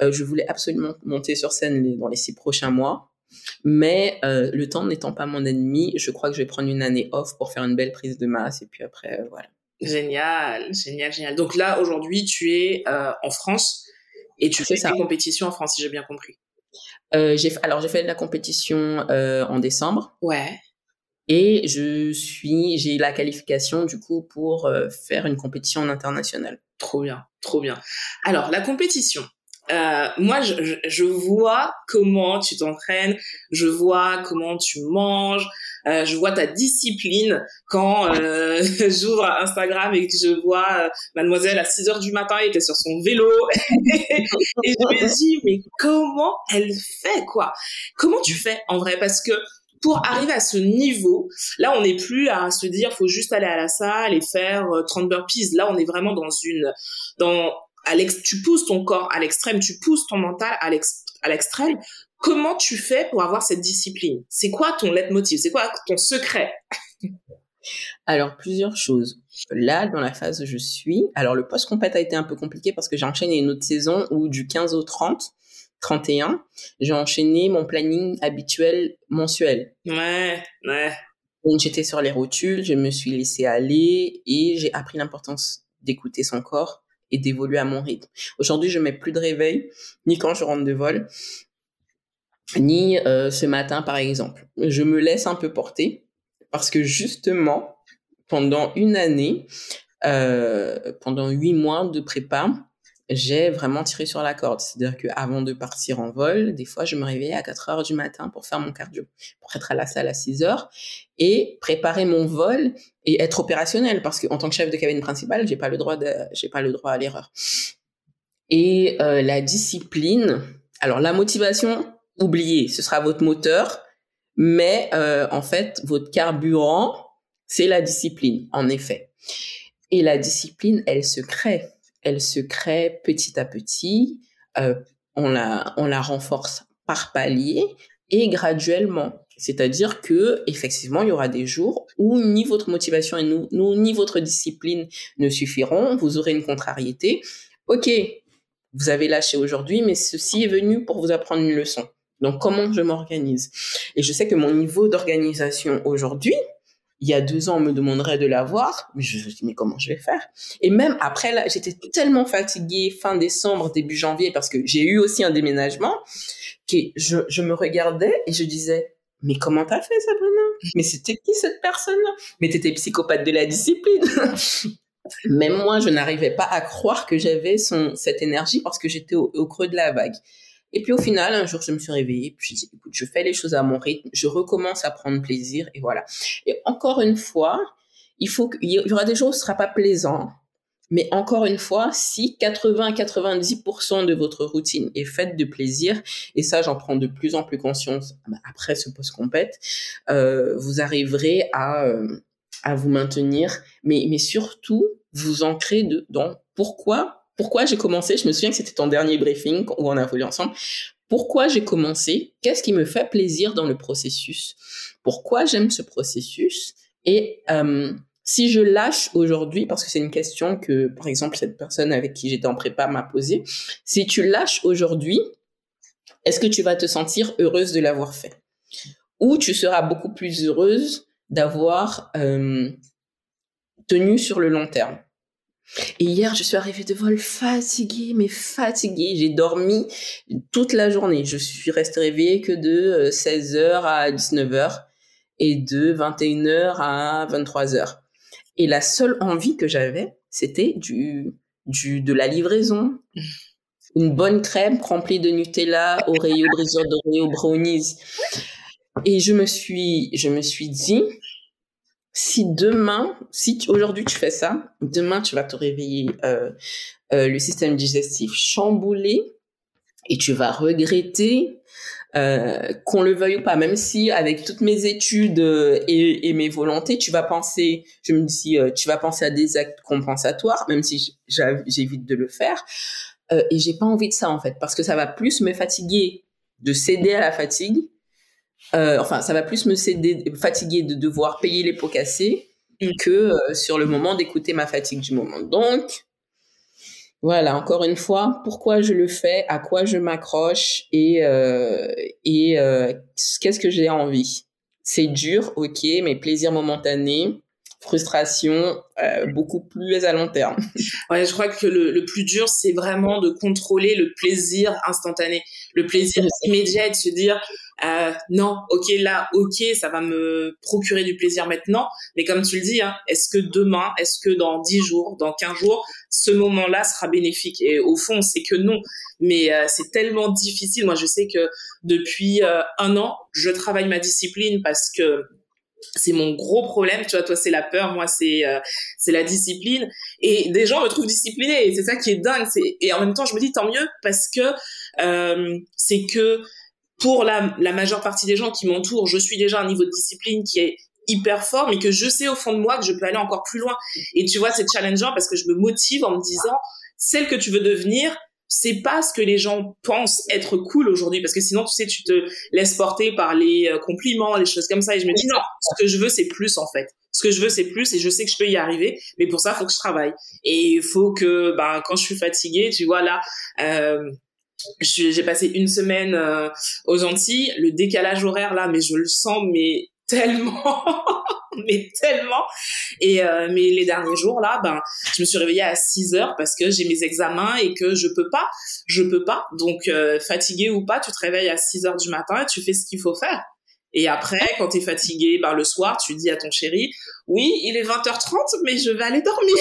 Euh, je voulais absolument monter sur scène dans les six prochains mois, mais euh, le temps n'étant pas mon ennemi, je crois que je vais prendre une année off pour faire une belle prise de masse, et puis après, voilà. Génial, génial, génial. Donc là, aujourd'hui, tu es en France et tu fais sa compétition en France, si j'ai bien compris. Euh, j'ai alors j'ai fait de la compétition euh, en décembre. Ouais. Et je suis j'ai la qualification du coup pour euh, faire une compétition en international. Trop bien, trop bien. Alors la compétition, euh, moi, je, je, vois comment tu t'entraînes, je vois comment tu manges, euh, je vois ta discipline quand euh, j'ouvre Instagram et que je vois euh, mademoiselle à 6 heures du matin est sur son vélo. Et je me dis mais comment elle fait quoi? Comment tu fais en vrai? Parce que pour arriver à ce niveau, là, on n'est plus à se dire, faut juste aller à la salle et faire 30 burpees. Là, on est vraiment dans une, dans tu pousses ton corps à l'extrême, tu pousses ton mental à l'extrême. Comment tu fais pour avoir cette discipline? C'est quoi ton leitmotiv? C'est quoi ton secret? Alors, plusieurs choses. Là, dans la phase où je suis, alors le post-compète a été un peu compliqué parce que j'ai enchaîné une autre saison où du 15 au 30, 31, j'ai enchaîné mon planning habituel mensuel. Ouais, ouais. Donc, j'étais sur les rotules, je me suis laissé aller et j'ai appris l'importance d'écouter son corps et d'évoluer à mon rythme. Aujourd'hui, je mets plus de réveil, ni quand je rentre de vol, ni euh, ce matin, par exemple. Je me laisse un peu porter parce que justement, pendant une année, euh, pendant huit mois de prépa, j'ai vraiment tiré sur la corde. C'est-à-dire qu'avant de partir en vol, des fois, je me réveillais à 4 heures du matin pour faire mon cardio, pour être à la salle à 6 heures et préparer mon vol et être opérationnel parce qu'en tant que chef de cabine principale, j'ai pas le droit de, j'ai pas le droit à l'erreur. Et euh, la discipline, alors la motivation, oubliez, ce sera votre moteur, mais euh, en fait, votre carburant, c'est la discipline, en effet. Et la discipline, elle se crée elle se crée petit à petit. Euh, on la, on la renforce par palier et graduellement. C'est-à-dire que effectivement, il y aura des jours où ni votre motivation et nous, ni votre discipline ne suffiront. Vous aurez une contrariété. Ok, vous avez lâché aujourd'hui, mais ceci est venu pour vous apprendre une leçon. Donc, comment je m'organise? Et je sais que mon niveau d'organisation aujourd'hui, il y a deux ans, on me demanderait de l'avoir. Mais je me dis, mais comment je vais faire? Et même après, là, j'étais tellement fatiguée fin décembre, début janvier, parce que j'ai eu aussi un déménagement, que je, me regardais et je disais, mais comment t'as fait, Sabrina? Mais c'était qui cette personne-là? Mais t'étais psychopathe de la discipline. Même moi, je n'arrivais pas à croire que j'avais son, cette énergie parce que j'étais au creux de la vague. Et puis au final, un jour, je me suis réveillée, puis je dit, écoute, je fais les choses à mon rythme, je recommence à prendre plaisir, et voilà. Et encore une fois, il faut qu'il y aura des jours où ce sera pas plaisant, mais encore une fois, si 80-90% de votre routine est faite de plaisir, et ça, j'en prends de plus en plus conscience après ce post-compète, euh, vous arriverez à, euh, à vous maintenir, mais, mais surtout, vous ancrer de, dans pourquoi? Pourquoi j'ai commencé? Je me souviens que c'était ton dernier briefing où on a volé ensemble. Pourquoi j'ai commencé? Qu'est-ce qui me fait plaisir dans le processus? Pourquoi j'aime ce processus? Et euh, si je lâche aujourd'hui, parce que c'est une question que, par exemple, cette personne avec qui j'étais en prépa m'a posée, si tu lâches aujourd'hui, est-ce que tu vas te sentir heureuse de l'avoir fait? Ou tu seras beaucoup plus heureuse d'avoir euh, tenu sur le long terme? Et hier, je suis arrivée de vol fatiguée, mais fatiguée. J'ai dormi toute la journée. Je suis restée réveillée que de 16h euh, à 19h et de 21h à 23h. Et la seule envie que j'avais, c'était du, du, de la livraison. Une bonne crème remplie de Nutella, Oreo, brisure d'Oreo, brownies. Et je me suis, je me suis dit, si demain, si aujourd'hui tu fais ça, demain tu vas te réveiller euh, euh, le système digestif chamboulé et tu vas regretter Euh, qu'on le veuille ou pas, même si avec toutes mes études euh, et, mes volontés, tu vas penser, je me dis, tu vas penser à des actes compensatoires, même si j'évite de le faire. et j'ai pas envie de ça en fait, parce que ça va plus me fatiguer de céder à la fatigue. Enfin, ça va plus me céder, fatiguer de devoir payer les pots cassés que sur le moment d'écouter ma fatigue du moment. Donc, voilà, encore une fois, pourquoi je le fais, à quoi je m'accroche et, euh, et euh, qu'est-ce que j'ai envie? C'est dur, ok, mais plaisir momentané, frustration euh, beaucoup plus à long terme. Ouais, je crois que le, le plus dur, c'est vraiment de contrôler le plaisir instantané, le plaisir immédiat de se dire euh, non, ok, là, ok, ça va me procurer du plaisir maintenant, mais comme tu le dis, hein, est-ce que demain, est-ce que dans 10 jours, dans 15 jours, ce moment-là sera bénéfique? Et au fond, c'est que non, mais euh, c'est tellement difficile. Moi, je sais que depuis euh, un an, je travaille ma discipline parce que c'est mon gros problème. Tu vois toi c'est la peur moi c'est euh, c'est la discipline. Et des gens me trouvent disciplinée. C'est ça qui est dingue. Et en même temps je me dis tant mieux parce que euh, c'est que pour la, la majeure partie des gens qui m'entourent, je suis déjà à un niveau de discipline qui est hyper fort, mais que je sais au fond de moi que je peux aller encore plus loin. Et tu vois, c'est challengeant parce que je me motive en me disant, celle que tu veux devenir, c'est pas ce que les gens pensent être cool aujourd'hui, parce que sinon, tu sais, tu te laisses porter par les euh, compliments, les choses comme ça, et je me dis, non, ce que je veux, c'est plus, en fait. Ce que je veux, c'est plus, et je sais que je peux y arriver, mais pour ça, faut que je travaille. Et il faut que, ben, quand je suis fatiguée, tu vois, là, euh, j'ai passé une semaine euh, aux Antilles, le décalage horaire là, mais je le sens mais tellement, mais tellement. Et euh, mais les derniers jours là, ben je me suis réveillée à 6 heures parce que j'ai mes examens et que je peux pas, je peux pas. Donc euh, fatigué ou pas, tu te réveilles à 6 heures du matin et tu fais ce qu'il faut faire. Et après, quand tu es fatigué, ben, le soir, tu dis à ton chéri, oui, il est 20h30, mais je vais aller dormir.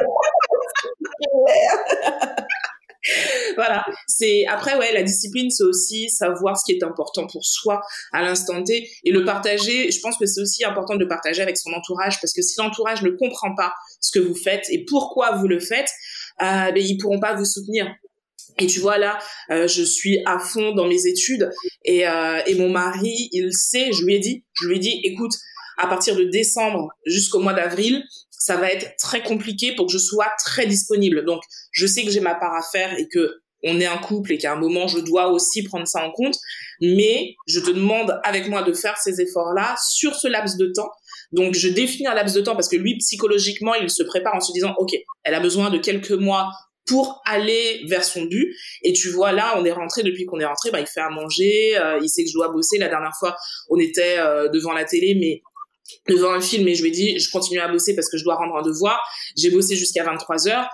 voilà. C'est après ouais, la discipline, c'est aussi savoir ce qui est important pour soi à l'instant T et le partager. Je pense que c'est aussi important de le partager avec son entourage parce que si l'entourage ne comprend pas ce que vous faites et pourquoi vous le faites, euh, ben, ils pourront pas vous soutenir. Et tu vois là, euh, je suis à fond dans mes études et, euh, et mon mari, il sait, je lui ai dit, je lui ai dit, écoute, à partir de décembre jusqu'au mois d'avril, ça va être très compliqué pour que je sois très disponible. Donc, je sais que j'ai ma part à faire et que on est un couple et qu'à un moment, je dois aussi prendre ça en compte. Mais je te demande avec moi de faire ces efforts-là sur ce laps de temps. Donc, je définis un laps de temps parce que lui, psychologiquement, il se prépare en se disant, OK, elle a besoin de quelques mois pour aller vers son but. Et tu vois, là, on est rentré, depuis qu'on est rentré, bah, il fait à manger, euh, il sait que je dois bosser. La dernière fois, on était euh, devant la télé, mais devant un film et je ai dit je continue à bosser parce que je dois rendre un devoir. J'ai bossé jusqu'à 23 heures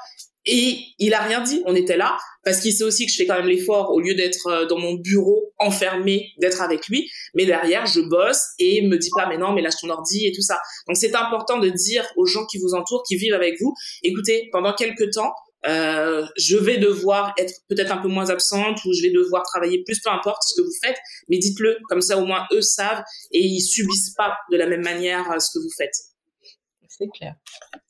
et il a rien dit. On était là parce qu'il sait aussi que je fais quand même l'effort au lieu d'être euh, dans mon bureau enfermé, d'être avec lui. Mais derrière, je bosse et me dit pas mais non, mais lâche ton ordi et tout ça. Donc c'est important de dire aux gens qui vous entourent, qui vivent avec vous, écoutez, pendant quelques temps, euh, je vais devoir être peut-être un peu moins absente ou je vais devoir travailler plus, peu importe ce que vous faites, mais dites-le, comme ça au moins eux savent et ils subissent pas de la même manière euh, ce que vous faites. C'est clair.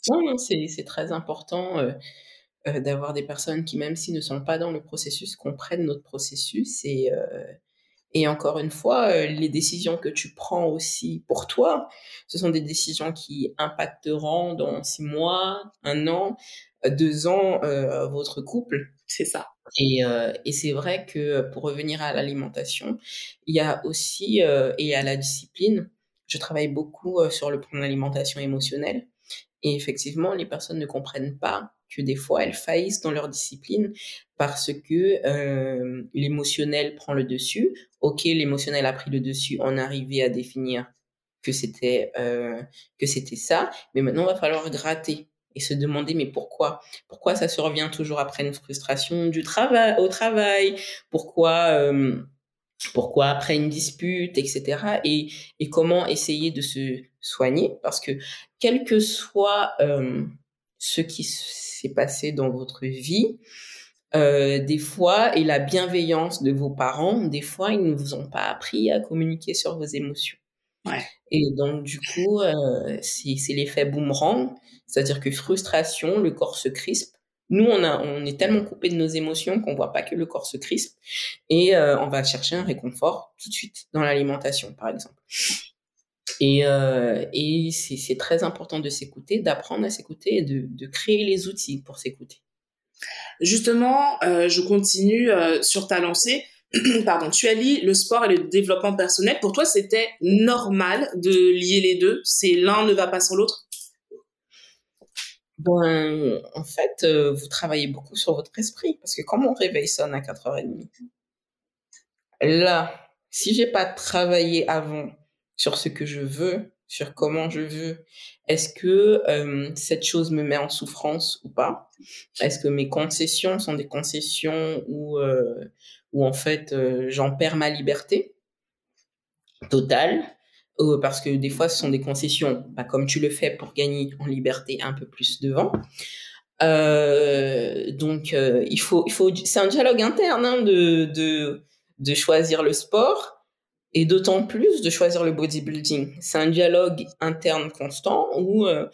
Non, c'est très important euh, d'avoir des personnes qui, même s'ils ne sont pas dans le processus, comprennent notre processus et encore une fois, les décisions que tu prends aussi pour toi, ce sont des décisions qui impacteront dans six mois, un an, deux ans euh, votre couple. C'est ça? Et, euh, et c'est vrai que pour revenir à l'alimentation, il y a aussi, euh, et à la discipline, je travaille beaucoup sur le plan de l'alimentation émotionnelle. Et effectivement, les personnes ne comprennent pas que des fois, elles faillissent dans leur discipline parce que euh, l'émotionnel prend le dessus. Ok, l'émotionnel a pris le dessus, on arrivait à définir que c'était euh, que c'était ça, mais maintenant, il va falloir gratter et se demander mais pourquoi? Pourquoi ça se revient toujours après une frustration du travail au travail? Pourquoi pourquoi après une dispute, etc. Et, et comment essayer de se soigner? Parce que quel que soit euh, ce qui s'est passé dans votre vie, des fois, et la bienveillance de vos parents, des fois, ils ne vous ont pas appris à communiquer sur vos émotions. Ouais. Et donc, du coup, euh, c'est l'effet boomerang. C'est-à-dire que frustration, le corps se crispe, Nous, on, a, on est tellement coupé de nos émotions qu'on voit pas que le corps se crispe et euh, on va chercher un réconfort tout de suite dans l'alimentation, par exemple. Et, euh, et c'est très important de s'écouter, d'apprendre à s'écouter et de, de, créer les outils pour s'écouter. Justement, euh, je continue euh, sur ta lancée. Pardon, tu allies le sport et le développement personnel. Pour toi, c'était normal de lier les deux? C'est l'un ne va pas sans l'autre? Bon, en fait, euh, vous travaillez beaucoup sur votre esprit. Parce que quand mon réveil sonne à 4h30, là, si j'ai pas travaillé avant sur ce que je veux, sur comment je veux, est-ce que euh, cette chose me met en souffrance ou pas? Est-ce que mes concessions sont des concessions où, euh, où en fait j'en perds ma liberté totale euh, parce que des fois, ce sont des concessions, bah, comme tu le fais pour gagner en liberté un peu plus devant. Euh, donc, euh, il faut, il faut, c'est un dialogue interne hein, de, de, de choisir le sport et d'autant plus de choisir le bodybuilding. C'est un dialogue interne constant où, euh,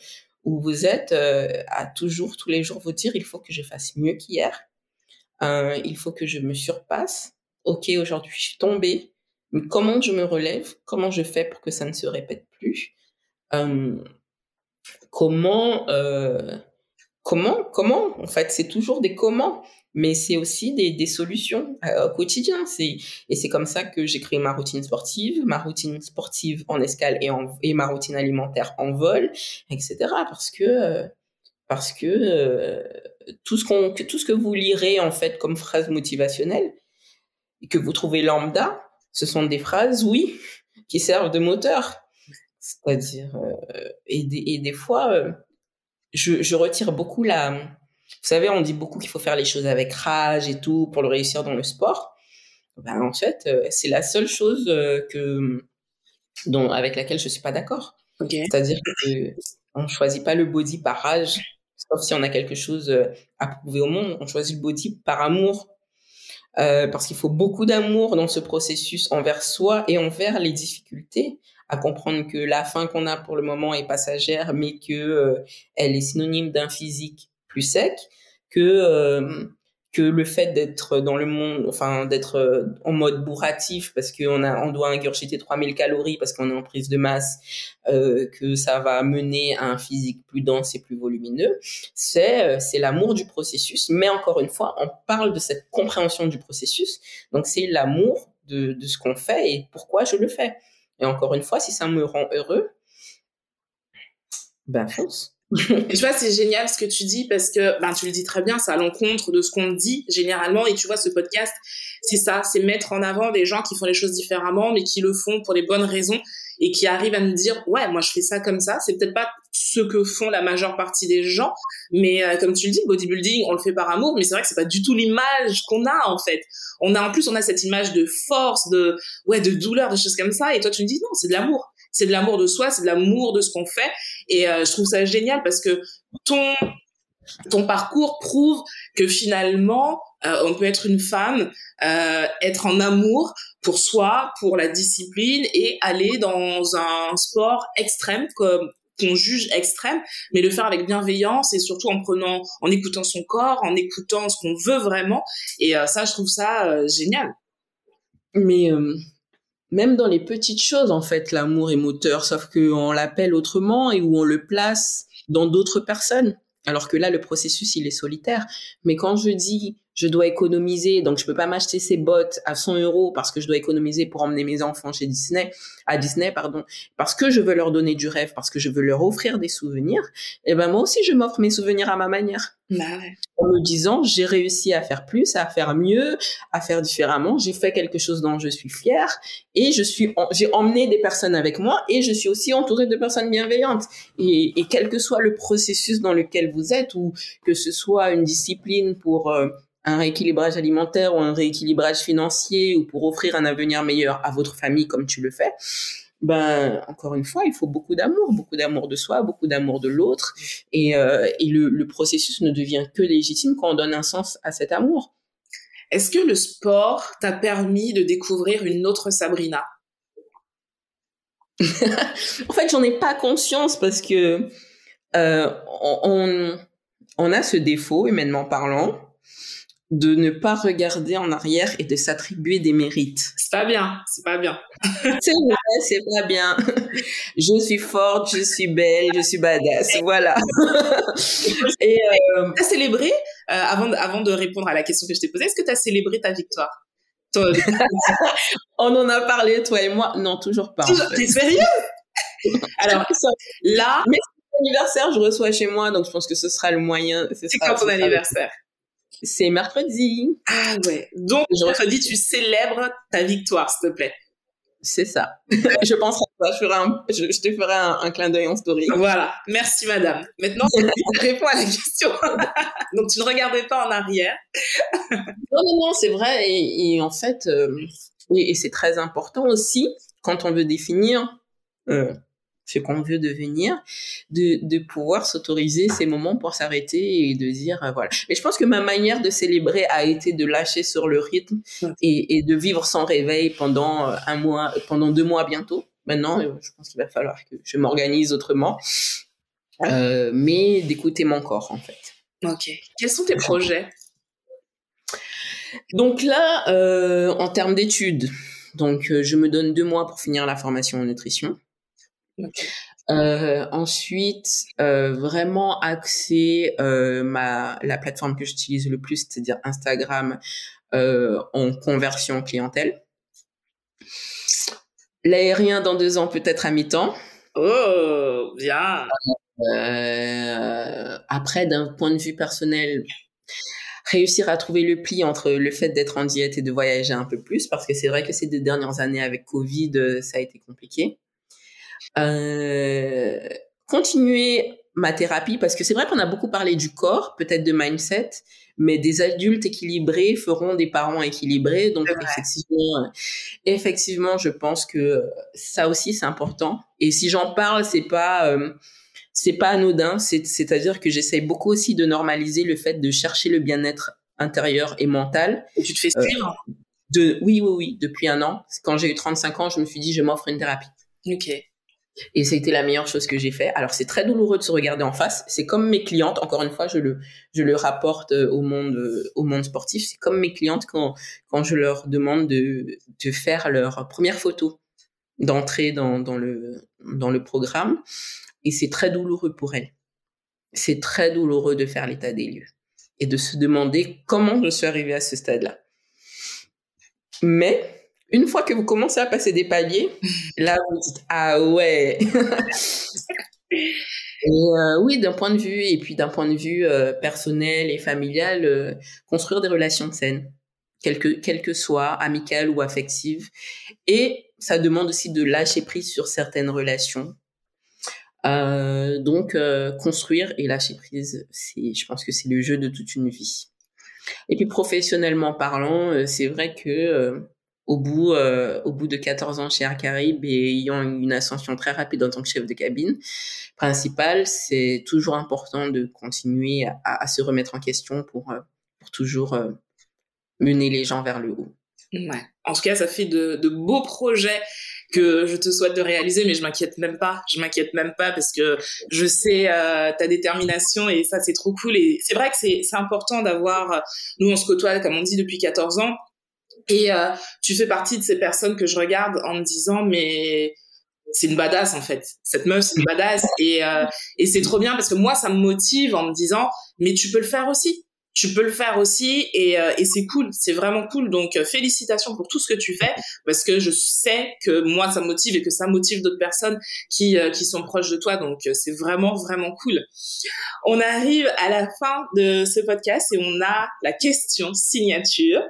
où vous êtes à toujours, tous les jours, vous dire il faut que je fasse mieux qu'hier, il faut que je me surpasse. Ok, aujourd'hui je suis tombée, comment je me relève? Comment je fais pour que ça ne se répète plus? Euh, Comment euh, Comment Comment? En fait, c'est toujours des comment, mais c'est aussi des, des solutions euh, au quotidien. Et c'est comme ça que j'ai créé ma routine sportive, ma routine sportive en escale et, en, et ma routine alimentaire en vol, etc. Parce que euh, parce que euh, tout ce qu'on tout ce que vous lirez en fait comme phrase motivationnelle et que vous trouvez lambda, ce sont des phrases, oui, qui servent de moteur. C'est-à-dire, euh, et, des, et, des, fois, euh, je, je, retire beaucoup la. Vous savez, on dit beaucoup qu'il faut faire les choses avec rage et tout pour le réussir dans le sport. Ben, en fait, euh, c'est la seule chose que, dont, avec laquelle je suis pas d'accord. C'est-à-dire que on choisit pas le body par rage, sauf si on a quelque chose à prouver au monde. On choisit le body par amour euh, parce qu'il faut beaucoup d'amour dans ce processus envers soi et envers les difficultés, à comprendre que la fin qu'on a pour le moment est passagère, mais que euh, elle est synonyme d'un physique plus sec, que euh, que le fait d'être dans le monde, enfin d'être euh, en mode bourratif parce qu'on a, on doit ingurgiter 3000 calories parce qu'on est en prise de masse, euh, que ça va mener à un physique plus dense et plus volumineux, c'est euh, c'est l'amour du processus. Mais encore une fois, on parle de cette compréhension du processus, donc c'est l'amour de, de ce qu'on fait et pourquoi je le fais. Et encore une fois, si ça me rend heureux, ben fonce tu vois, c'est génial ce que tu dis parce que, ben, tu le dis très bien, c'est à l'encontre de ce qu'on dit généralement. Et tu vois, ce podcast, c'est ça, c'est mettre en avant des gens qui font les choses différemment, mais qui le font pour les bonnes raisons et qui arrivent à nous dire, ouais, moi, je fais ça comme ça. C'est peut-être pas ce que font la majeure partie des gens, mais euh, comme tu le dis, bodybuilding, on le fait par amour, mais c'est vrai que c'est pas du tout l'image qu'on a, en fait. On a, en plus, on a cette image de force, de, ouais, de douleur, des choses comme ça. Et toi, tu me dis, non, c'est de l'amour c'est de l'amour de soi, c'est de l'amour de ce qu'on fait. Et euh, je trouve ça génial parce que ton ton parcours prouve que finalement, euh, on peut être une femme, euh, être en amour pour soi, pour la discipline et aller dans un sport extrême comme qu'on juge extrême, mais le faire avec bienveillance et surtout en prenant, en écoutant son corps, en écoutant ce qu'on veut vraiment. Et ça, je trouve ça génial. Mais même dans les petites choses, en fait, l'amour est moteur, sauf qu'on l'appelle autrement et où on le place dans d'autres personnes. Alors que là, le processus, il est solitaire. Mais quand je dis je dois économiser, donc je peux pas m'acheter ces bottes à 100 euros parce que je dois économiser pour emmener mes enfants chez Disney, à Disney, pardon, parce que je veux leur donner du rêve, parce que je veux leur offrir des souvenirs, et eh ben moi aussi je m'offre mes souvenirs à ma manière. Bah en me disant j'ai réussi à faire plus, à faire mieux, à faire différemment, j'ai fait quelque chose dont je suis fière et je suis, j'ai emmené des personnes avec moi et je suis aussi entourée de personnes bienveillantes. Et, et quel que soit le processus dans lequel vous êtes ou que ce soit une discipline pour euh, un rééquilibrage alimentaire ou un rééquilibrage financier ou pour offrir un avenir meilleur à votre famille comme tu le fais, ben encore une fois, il faut beaucoup d'amour, beaucoup d'amour de soi, beaucoup d'amour de l'autre, et, euh, et le, le, processus ne devient que légitime quand on donne un sens à cet amour. Est-ce que le sport t'a permis de découvrir une autre Sabrina? En fait, j'en ai pas conscience parce que euh, on, on a ce défaut, humainement parlant, de ne pas regarder en arrière et de s'attribuer des mérites. C'est pas bien, c'est pas bien. c'est vrai, c'est pas bien. Je suis forte, je suis belle, je suis badass, voilà. et euh... as célébré, euh, avant, de, avant de répondre à la question que je t'ai posée, est-ce que tu as célébré ta victoire? On en a parlé, toi et moi. Non, toujours pas. T'es sérieux? Alors, là... Mais anniversaire, je reçois chez moi, donc je pense que ce sera le moyen. C'est quand ton anniversaire? C'est mercredi. Ah ouais. Donc, mercredi, tu célèbres ta victoire, s'il te plaît. C'est ça. je. Je, ferai un, je, te ferai un, clin d'œil en story. Voilà. Merci, madame. Maintenant, réponds à la question. Donc, tu ne regardais pas en arrière. non, non, non, c'est vrai. Et, en fait, euh, et, c'est très important aussi, quand on veut définir euh, ce qu'on veut devenir, de, de pouvoir s'autoriser ces moments pour s'arrêter et de dire euh, voilà. Mais je pense que ma manière de célébrer a été de lâcher sur le rythme et, et de vivre sans réveil pendant euh, un mois, pendant deux mois bientôt. Maintenant, euh, je pense qu'il va falloir que je m'organise autrement, euh, mais d'écouter mon corps en fait. Ok. Quels sont tes projets? Donc là, euh, en termes d'études, donc je me donne deux mois pour finir la formation en nutrition. Euh, ensuite, euh, vraiment axer euh, ma la plateforme que j'utilise le plus, c'est-à-dire Instagram, en conversion clientèle. L'aérien dans deux ans peut-être à mi-temps. Oh, bien. Après, d'un point de vue personnel, réussir à trouver le pli entre le fait d'être en diète et de voyager un peu plus, parce que c'est vrai que ces deux dernières années avec Covid, ça a été compliqué. Euh, continuer ma thérapie parce que c'est vrai qu'on a beaucoup parlé du corps, peut-être de mindset, mais des adultes équilibrés feront des parents équilibrés. Donc effectivement, effectivement, je pense que ça aussi c'est important. Et si j'en parle, c'est pas euh, c'est pas anodin. C'est-à-dire que j'essaye beaucoup aussi de normaliser le fait de chercher le bien-être intérieur et mental. Et tu te fais euh, suivre de oui oui oui depuis un an. Quand j'ai eu 35 ans, je me suis dit je m'offre une thérapie. Ok. Et c'était la meilleure chose que j'ai fait. Alors c'est très douloureux de se regarder en face. C'est comme mes clientes. Encore une fois, je le je le rapporte euh, au monde euh, au monde sportif. C'est comme mes clientes quand quand je leur demande de de faire leur première photo d'entrée dans dans le dans le programme. Et c'est très douloureux pour elles. C'est très douloureux de faire l'état des lieux et de se demander comment je suis arrivée à ce stade-là. Mais une fois que vous commencez à passer des paliers, là, vous dites, ah ouais. et euh, oui, d'un point de vue, et puis d'un point de vue euh, personnel et familial, euh, construire des relations saines, quelles que, quelle que soient, amicales ou affectives. Et ça demande aussi de lâcher prise sur certaines relations. donc, construire et lâcher prise, c'est, je pense que c'est le jeu de toute une vie. Et puis professionnellement parlant, c'est vrai que au bout, euh, au bout de 14 ans chez Air Caraïbes et ayant une ascension très rapide en tant que chef de cabine principale, c'est toujours important de continuer à, se remettre en question pour, euh, pour toujours euh, mener les gens vers le haut. Ouais. En tout cas, ça fait de, de beaux projets que je te souhaite de réaliser, mais je m'inquiète même pas. Je m'inquiète même pas parce que je sais euh, ta détermination et ça, c'est trop cool. Et c'est vrai que c'est important d'avoir, nous, on se côtoie, comme on dit, depuis 14 ans. Et euh, tu fais partie de ces personnes que je regarde en me disant mais c'est une badass en fait. Cette meuf c'est une badass et euh, et c'est trop bien parce que moi ça me motive en me disant mais tu peux le faire aussi. Tu peux le faire aussi et, euh, et c'est cool, c'est vraiment cool. Donc euh, félicitations pour tout ce que tu fais parce que je sais que moi ça me motive et que ça motive d'autres personnes qui euh, qui sont proches de toi. Donc c'est vraiment vraiment cool. On arrive à la fin de ce podcast et on a la question signature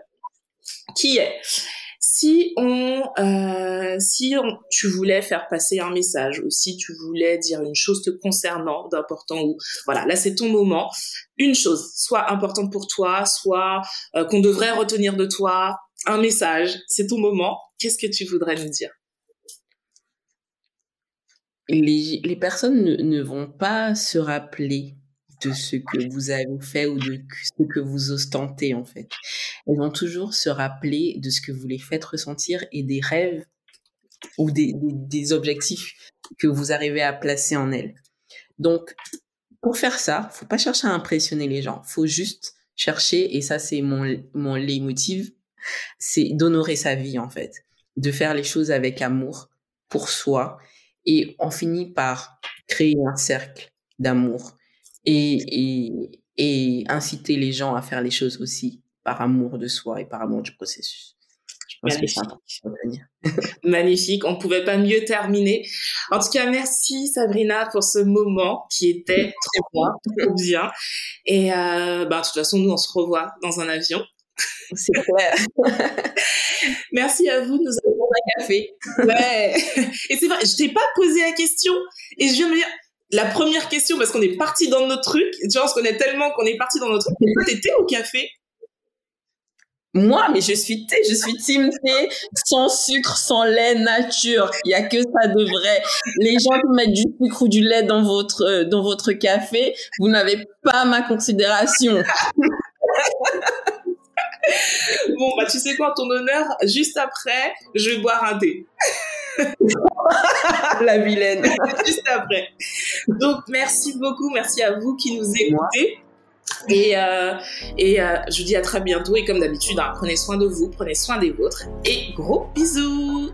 qui est si on, euh, si tu voulais faire passer un message ou si tu voulais dire une chose te concernant d'important ou voilà, là c'est ton moment, une chose, soit importante pour toi, soit euh, qu'on devrait retenir de toi, un message, c'est ton moment. Qu'est-ce que tu voudrais nous dire? Les, les personnes ne, ne vont pas se rappeler de ce que vous avez fait ou de ce que vous ostentez en fait. Elles vont toujours se rappeler de ce que vous les faites ressentir et des rêves ou des, objectifs que vous arrivez à placer en elles. Donc, pour faire ça, faut pas chercher à impressionner les gens. Faut juste chercher, et ça c'est mon, mon leitmotiv, c'est d'honorer sa vie en fait, de faire les choses avec amour pour soi, et on finit par créer un cercle d'amour et inciter les gens à faire les choses aussi par amour de soi et par amour du processus. Magnifique. Magnifique. On pouvait pas mieux terminer. En tout cas, merci Sabrina pour ce moment qui était très bien, trop bien. Et euh, bah, de toute façon, nous, on se revoit dans un avion. C'est clair. merci à vous de nous avoir un café. Ouais. Et c'est vrai, je t'ai pas posé la question et je viens de me dire, la première question, parce qu'on est parti dans notre truc, vois, on se connaît tellement qu'on est parti dans notre truc. T'étais au café moi, mais je suis thé, je suis team thé, sans sucre, sans lait, nature. Il y a que ça de vrai. Les gens qui mettent du sucre ou du lait dans votre euh, dans votre café, vous n'avez pas ma considération. bon, bah tu sais quoi, ton honneur, juste après, je vais boire un thé. La vilaine. juste après. Donc merci beaucoup, merci à vous qui nous écoutez. Et, euh, et euh, je vous dis à très bientôt. Et comme d'habitude, hein, prenez soin de vous, prenez soin des vôtres. Et gros bisous